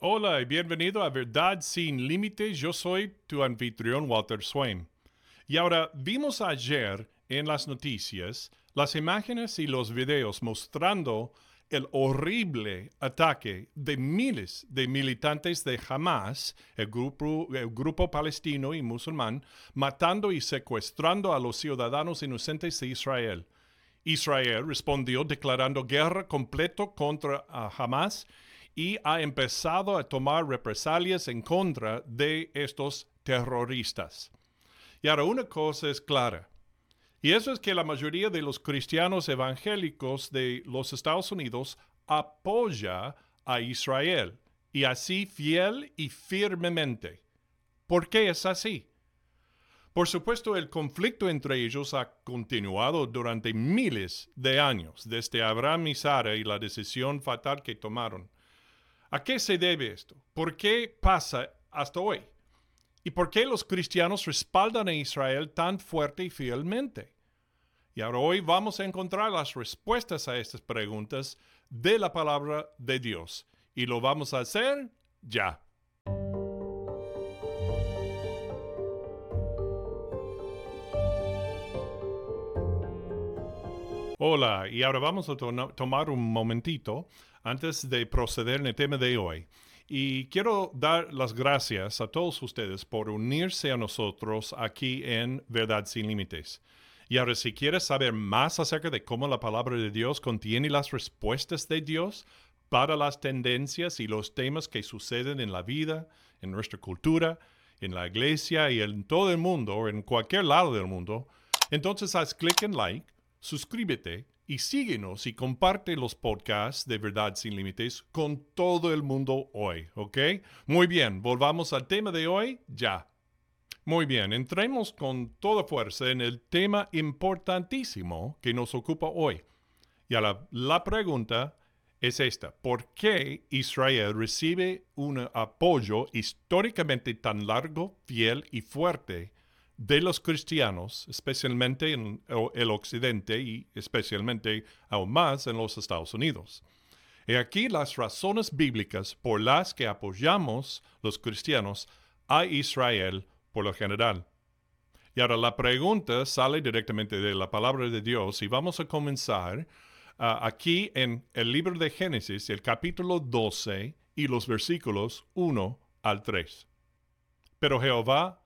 Hola y bienvenido a Verdad sin Límites. Yo soy tu anfitrión Walter Swain. Y ahora vimos ayer en las noticias las imágenes y los videos mostrando el horrible ataque de miles de militantes de Hamas, el grupo, palestino y musulmán, matando y secuestrando a los ciudadanos inocentes de Israel. Israel respondió declarando guerra completo contra Hamas y ha empezado a tomar represalias en contra de estos terroristas. Y ahora una cosa es clara, y eso es que la mayoría de los cristianos evangélicos de los Estados Unidos apoya a Israel, y así fiel y firmemente. ¿Por qué es así? Por supuesto, el conflicto entre ellos ha continuado durante miles de años, desde Abraham y Sara y la decisión fatal que tomaron. ¿A qué se debe esto? ¿Por qué pasa hasta hoy? ¿Y por qué los cristianos respaldan a Israel tan fuerte y fielmente? Y ahora hoy vamos a encontrar las respuestas a estas preguntas de la palabra de Dios. Y lo vamos a hacer ya. Hola, y ahora vamos a tomar un momentito antes de proceder en el tema de hoy. Y quiero dar las gracias a todos ustedes por unirse a nosotros aquí en Verdad sin Límites. Y ahora, si quieres saber más acerca de cómo la palabra de Dios contiene las respuestas de Dios para las tendencias y los temas que suceden en la vida, en nuestra cultura, en la iglesia y en todo el mundo, o en cualquier lado del mundo, entonces haz clic en like, suscríbete y síguenos y comparte los podcasts de Verdad sin Límites con todo el mundo hoy, ¿ok? Muy bien, volvamos al tema de hoy ya. Muy bien, entremos con toda fuerza en el tema importantísimo que nos ocupa hoy. Y ahora, la pregunta es esta, ¿por qué Israel recibe un apoyo históricamente tan largo, fiel y fuerte de los cristianos, especialmente en el occidente y especialmente aún más en los Estados Unidos. Y aquí las razones bíblicas por las que apoyamos los cristianos a Israel por lo general. Y ahora la pregunta sale directamente de la palabra de Dios y vamos a comenzar ah, aquí en el libro de Génesis, el capítulo 12 y los versículos 1 al 3. Pero Jehová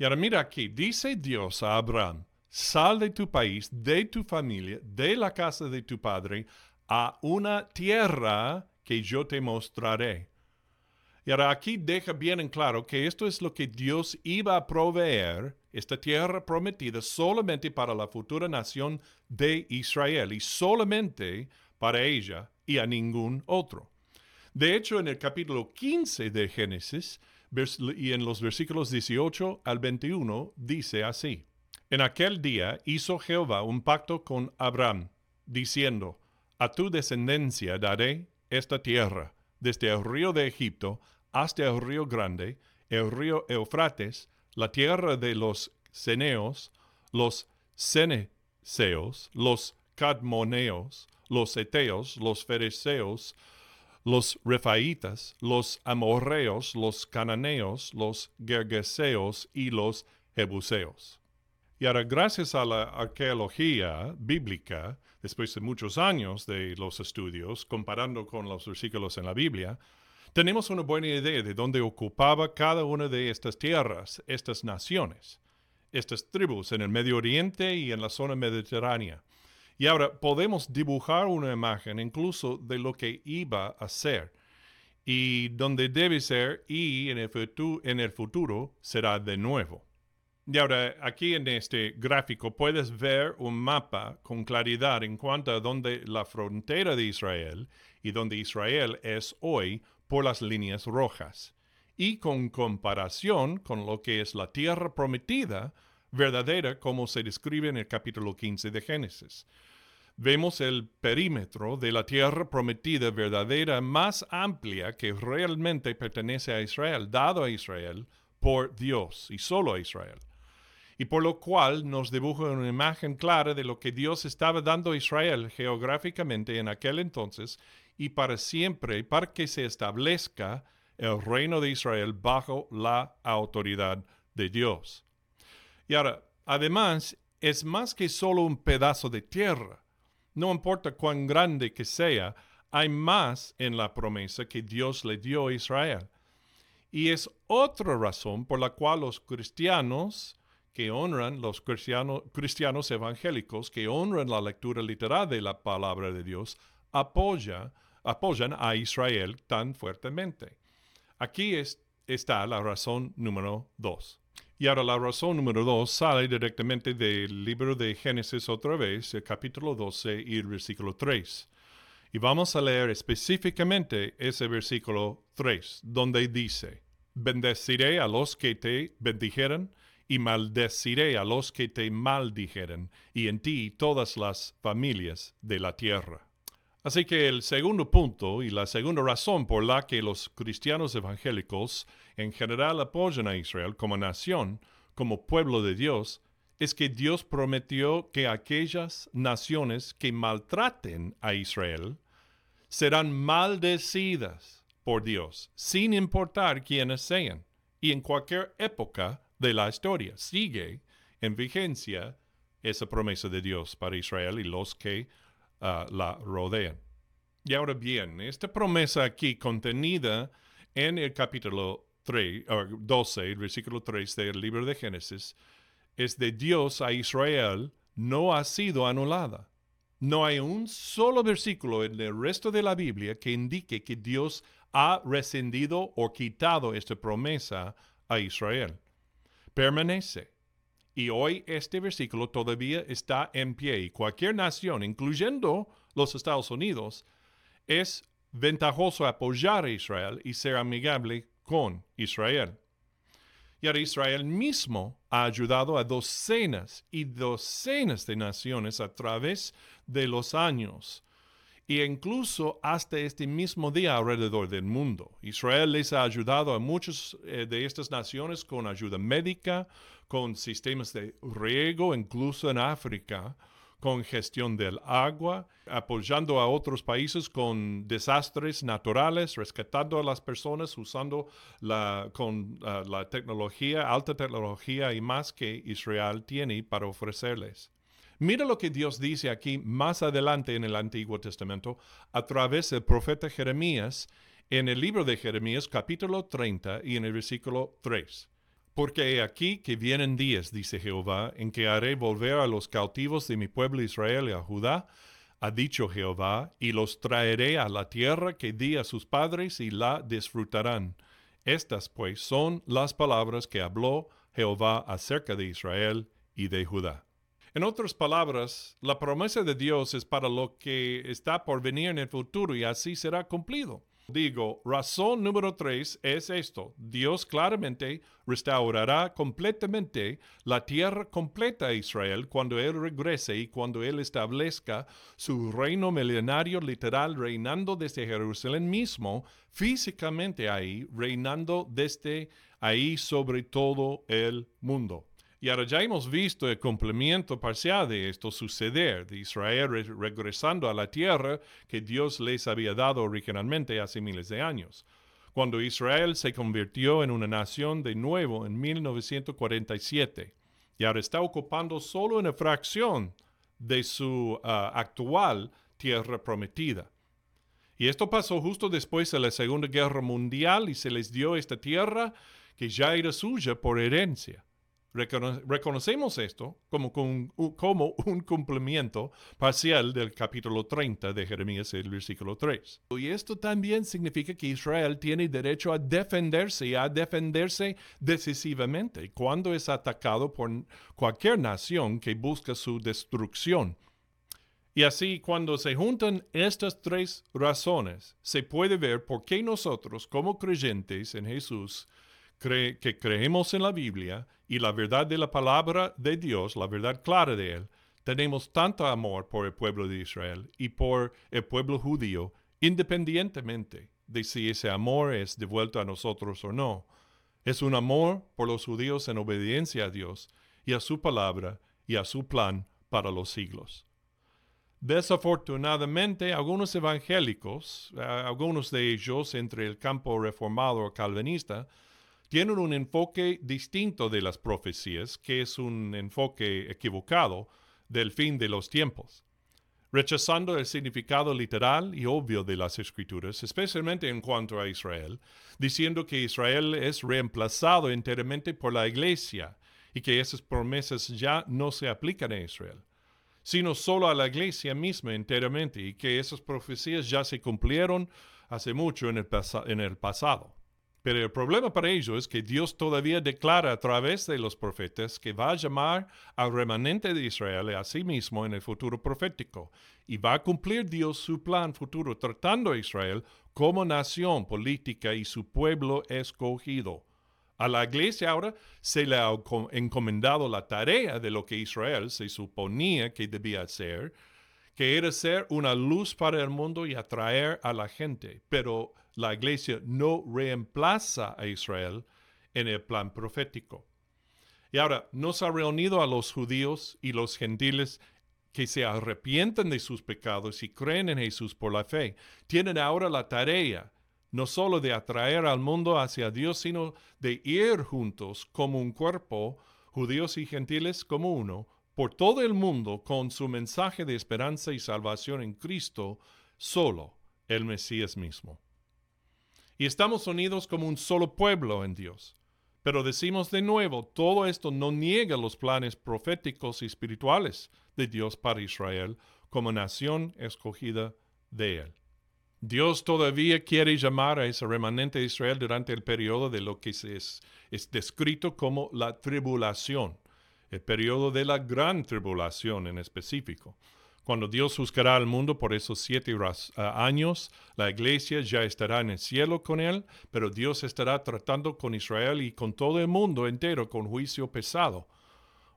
Y ahora mira aquí, dice Dios a Abraham, sal de tu país, de tu familia, de la casa de tu padre, a una tierra que yo te mostraré. Y ahora aquí deja bien en claro que esto es lo que Dios iba a proveer, esta tierra prometida, solamente para la futura nación de Israel y solamente para ella y a ningún otro. De hecho, en el capítulo 15 de Génesis, y en los versículos 18 al 21 dice así. En aquel día hizo Jehová un pacto con Abraham, diciendo, A tu descendencia daré esta tierra, desde el río de Egipto hasta el río grande, el río Eufrates, la tierra de los ceneos, los ceneseos, los cadmoneos, los eteos, los fereceos, los refaitas, los amorreos, los cananeos, los gergeseos y los jebuseos. Y ahora, gracias a la arqueología bíblica, después de muchos años de los estudios, comparando con los versículos en la Biblia, tenemos una buena idea de dónde ocupaba cada una de estas tierras, estas naciones, estas tribus en el Medio Oriente y en la zona mediterránea. Y ahora podemos dibujar una imagen incluso de lo que iba a ser y donde debe ser y en el, futuro, en el futuro será de nuevo. Y ahora aquí en este gráfico puedes ver un mapa con claridad en cuanto a donde la frontera de Israel y donde Israel es hoy por las líneas rojas. y con comparación con lo que es la tierra prometida, verdadera como se describe en el capítulo 15 de Génesis. Vemos el perímetro de la tierra prometida verdadera más amplia que realmente pertenece a Israel, dado a Israel por Dios y solo a Israel. Y por lo cual nos dibuja una imagen clara de lo que Dios estaba dando a Israel geográficamente en aquel entonces y para siempre, para que se establezca el reino de Israel bajo la autoridad de Dios. Y ahora, además, es más que solo un pedazo de tierra. No importa cuán grande que sea, hay más en la promesa que Dios le dio a Israel. Y es otra razón por la cual los cristianos que honran, los cristianos evangélicos que honran la lectura literal de la palabra de Dios, apoya, apoyan a Israel tan fuertemente. Aquí está la razón número dos. Y ahora la razón número dos sale directamente del libro de Génesis otra vez, el capítulo 12 y el versículo 3. Y vamos a leer específicamente ese versículo 3, donde dice, bendeciré a los que te bendijeren y maldeciré a los que te maldijeren, y en ti todas las familias de la tierra. Así que el segundo punto y la segunda razón por la que los cristianos evangélicos en general apoyan a Israel como nación, como pueblo de Dios, es que Dios prometió que aquellas naciones que maltraten a Israel serán maldecidas por Dios, sin importar quiénes sean, y en cualquier época de la historia. Sigue en vigencia esa promesa de Dios para Israel y los que Ah, la rodean. Y ahora bien, esta promesa aquí contenida en el capítulo 3, 12, el versículo 3 del libro de Génesis, es de Dios a Israel, no ha sido anulada. No hay un solo versículo en el resto de la Biblia que indique que Dios ha rescindido o quitado esta promesa a Israel. Permanece. Y hoy este versículo todavía está en pie y cualquier nación, incluyendo los Estados Unidos, es ventajoso apoyar a Israel y ser amigable con Israel. Y ahora Israel mismo ha ayudado a docenas y docenas de naciones a través de los años e incluso hasta este mismo día alrededor del mundo. Israel les ha ayudado a muchas eh, de estas naciones con ayuda médica, con sistemas de riego, incluso en África, con gestión del agua, apoyando a otros países con desastres naturales, rescatando a las personas usando la, con ah, la tecnología, alta tecnología y más que Israel tiene para ofrecerles. Mira lo que Dios dice aquí más adelante en el Antiguo Testamento a través del profeta Jeremías en el libro de Jeremías capítulo 30 y en el versículo 3. Porque he aquí que vienen días, dice Jehová, en que haré volver a los cautivos de mi pueblo Israel y a Judá, ha dicho Jehová, y los traeré a la tierra que di a sus padres y la disfrutarán. Estas pues son las palabras que habló Jehová acerca de Israel y de Judá. En otras palabras, la promesa de Dios es para lo que está por venir en el futuro y así será cumplido. Digo, razón número tres es esto. Dios claramente restaurará completamente la tierra completa a Israel cuando Él regrese y cuando Él establezca su reino milenario literal reinando desde Jerusalén mismo, físicamente ahí, reinando desde ahí sobre todo el mundo. Y ahora ya hemos visto el complemento parcial de esto suceder, de Israel regresando a la tierra que Dios les había dado originalmente hace miles de años. Cuando Israel se convirtió en una nación de nuevo en 1947 y ahora está ocupando solo una fracción de su ah, actual tierra prometida. Y esto pasó justo después de la Segunda Guerra Mundial y se les dio esta tierra que ya era suya por herencia reconocemos esto como, como, un cumplimiento parcial del capítulo 30 de Jeremías, el versículo 3. Y esto también significa que Israel tiene derecho a defenderse y a defenderse decisivamente cuando es atacado por cualquier nación que busca su destrucción. Y así, cuando se juntan estas tres razones, se puede ver por qué nosotros, como creyentes en Jesús, que creemos en la Biblia y la verdad de la palabra de Dios, la verdad clara de Él, tenemos tanto amor por el pueblo de Israel y por el pueblo judío, independientemente de si ese amor es devuelto a nosotros o no. Es un amor por los judíos en obediencia a Dios y a su palabra y a su plan para los siglos. Desafortunadamente, algunos evangélicos, algunos de ellos entre el campo reformado o calvinista, tienen un enfoque distinto de las profecías, que es un enfoque equivocado del fin de los tiempos, rechazando el significado literal y obvio de las escrituras, especialmente en cuanto a Israel, diciendo que Israel es reemplazado enteramente por la iglesia y que esas promesas ya no se aplican a Israel, sino solo a la iglesia misma enteramente y que esas profecías ya se cumplieron hace mucho en el, en el pasado. Pero el problema para ellos es que Dios todavía declara a través de los profetas que va a llamar al remanente de Israel a sí mismo en el futuro profético y va a cumplir Dios su plan futuro tratando a Israel como nación política y su pueblo escogido. A la iglesia ahora se le ha encomendado la tarea de lo que Israel se suponía que debía hacer, que era ser una luz para el mundo y atraer a la gente. Pero la iglesia no reemplaza a Israel en el plan profético. Y ahora, nos ha reunido a los judíos y los gentiles que se arrepienten de sus pecados y creen en Jesús por la fe. Tienen ahora la tarea no solo de atraer al mundo hacia Dios, sino de ir juntos como un cuerpo, judíos y gentiles como uno, por todo el mundo con su mensaje de esperanza y salvación en Cristo, solo el Mesías mismo y estamos unidos como un solo pueblo en Dios. Pero decimos de nuevo, todo esto no niega los planes proféticos y espirituales de Dios para Israel como nación escogida de Él. Dios todavía quiere llamar a ese remanente de Israel durante el periodo de lo que es, es descrito como la tribulación, el periodo de la gran tribulación en específico. Cuando Dios juzgará al mundo por esos siete años, la iglesia ya estará en el cielo con él, pero Dios estará tratando con Israel y con todo el mundo entero con juicio pesado.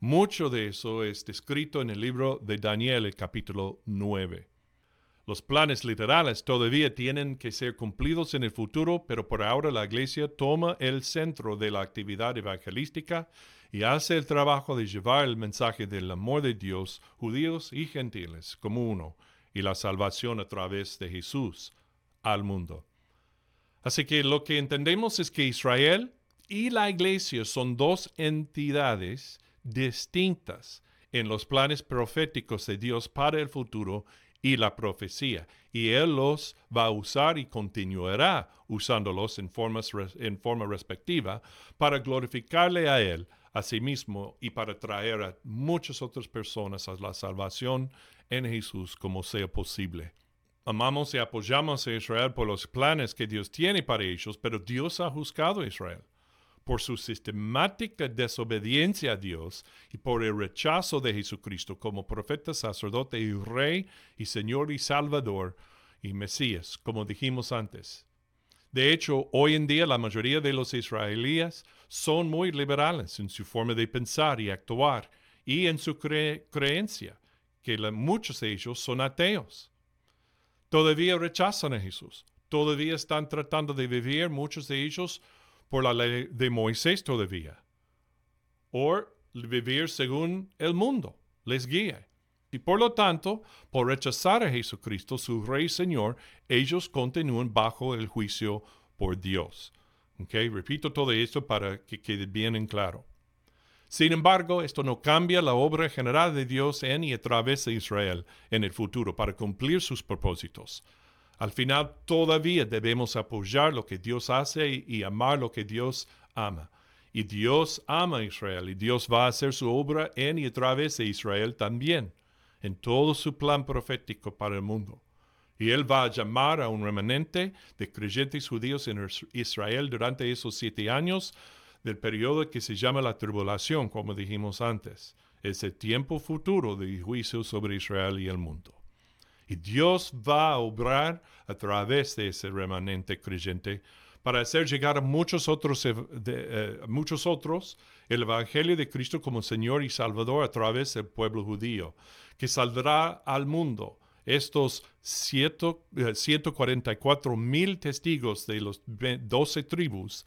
Mucho de eso es descrito en el libro de Daniel, el capítulo 9. Los planes literales todavía tienen que ser cumplidos en el futuro, pero por ahora la iglesia toma el centro de la actividad evangelística y hace el trabajo de llevar el mensaje del amor de Dios, judíos y gentiles, como uno, y la salvación a través de Jesús al mundo. Así que lo que entendemos es que Israel y la iglesia son dos entidades distintas en los planes proféticos de Dios para el futuro y la profecía, y Él los va a usar y continuará usándolos en, en forma respectiva para glorificarle a Él a sí mismo y para traer a muchas otras personas a la salvación en Jesús como sea posible. Amamos y apoyamos a Israel por los planes que Dios tiene para ellos, pero Dios ha juzgado a Israel por su sistemática desobediencia a Dios y por el rechazo de Jesucristo como profeta, sacerdote y rey y Señor y Salvador y Mesías, como dijimos antes. De hecho, hoy en día la mayoría de los israelíes son muy liberales en su forma de pensar y actuar y en su creencia, que muchos de ellos son ateos. Todavía rechazan a Jesús. Todavía están tratando de vivir, muchos de ellos, por la ley de Moisés todavía. O vivir según el mundo les guía. Y por lo tanto, por rechazar a Jesucristo, su Rey Señor, ellos continúan bajo el juicio por Dios. Okay, repito todo esto para que quede bien en claro. Sin embargo, esto no cambia la obra general de Dios en y a través de Israel en el futuro para cumplir sus propósitos. Al final, todavía debemos apoyar lo que Dios hace y, amar lo que Dios ama. Y Dios ama a Israel y Dios va a hacer su obra en y a través de Israel también, en todo su plan profético para el mundo. Y él va a llamar a un remanente de creyentes judíos en Israel durante esos siete años del periodo que se llama la tribulación, como dijimos antes. Ese tiempo futuro de juicio sobre Israel y el mundo. Y Dios va a obrar a través de ese remanente creyente para hacer llegar a muchos otros, eh, muchos otros el Evangelio de Cristo como Señor y Salvador a través del pueblo judío, que saldrá al mundo. Estos 144 eh, mil testigos de los 12 tribus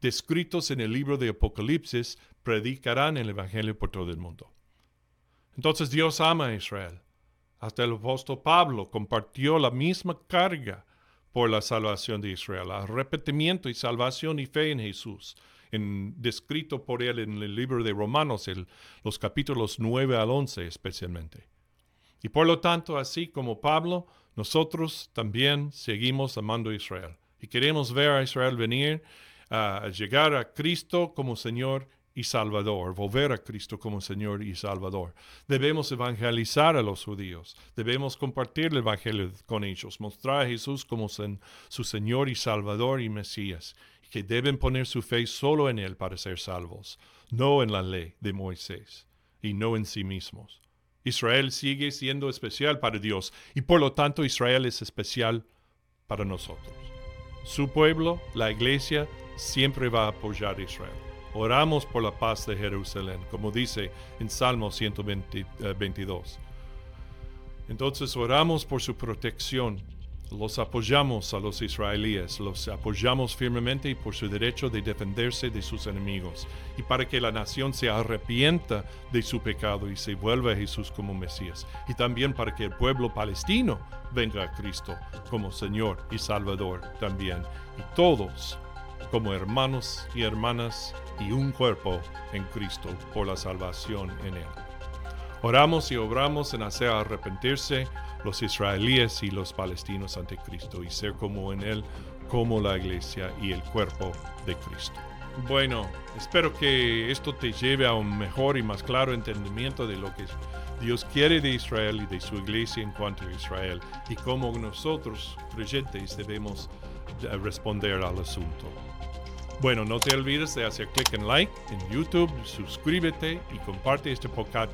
descritos en el libro de Apocalipsis predicarán el Evangelio por todo el mundo. Entonces Dios ama a Israel. Hasta el apóstol Pablo compartió la misma carga por la salvación de Israel, arrepentimiento y salvación y fe en Jesús, en, descrito por él en el libro de Romanos, los capítulos 9 al 11 especialmente. Y por lo tanto, así como Pablo, nosotros también seguimos amando a Israel y queremos ver a Israel venir a llegar a Cristo como Señor y Salvador, volver a Cristo como Señor y Salvador. Debemos evangelizar a los judíos, debemos compartir el Evangelio con ellos, mostrar a Jesús como su Señor y Salvador y Mesías, que deben poner su fe solo en Él para ser salvos, no en la ley de Moisés y no en sí mismos. Israel sigue siendo especial para Dios y por lo tanto Israel es especial para nosotros. Su pueblo, la iglesia, siempre va a apoyar a Israel. Oramos por la paz de Jerusalén, como dice en Salmo 122. Eh, Entonces oramos por su protección. Los apoyamos a los israelíes, los apoyamos firmemente por su derecho de defenderse de sus enemigos, y para que la nación se arrepienta de su pecado y se vuelva a Jesús como Mesías, y también para que el pueblo palestino venga a Cristo como Señor y Salvador también, y todos como hermanos y hermanas y un cuerpo en Cristo por la salvación en Él. Oramos y obramos en hacer arrepentirse los israelíes y los palestinos ante Cristo y ser como en Él, como la iglesia y el cuerpo de Cristo. Bueno, espero que esto te lleve a un mejor y más claro entendimiento de lo que Dios quiere de Israel y de su iglesia en cuanto a Israel y cómo nosotros, creyentes, debemos responder al asunto. Bueno, no te olvides de hacer clic en like en YouTube, suscríbete y comparte este podcast,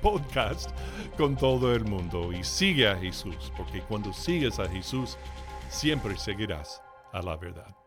podcast con todo el mundo. Y sigue a Jesús, porque cuando sigues a Jesús, siempre seguirás a la verdad.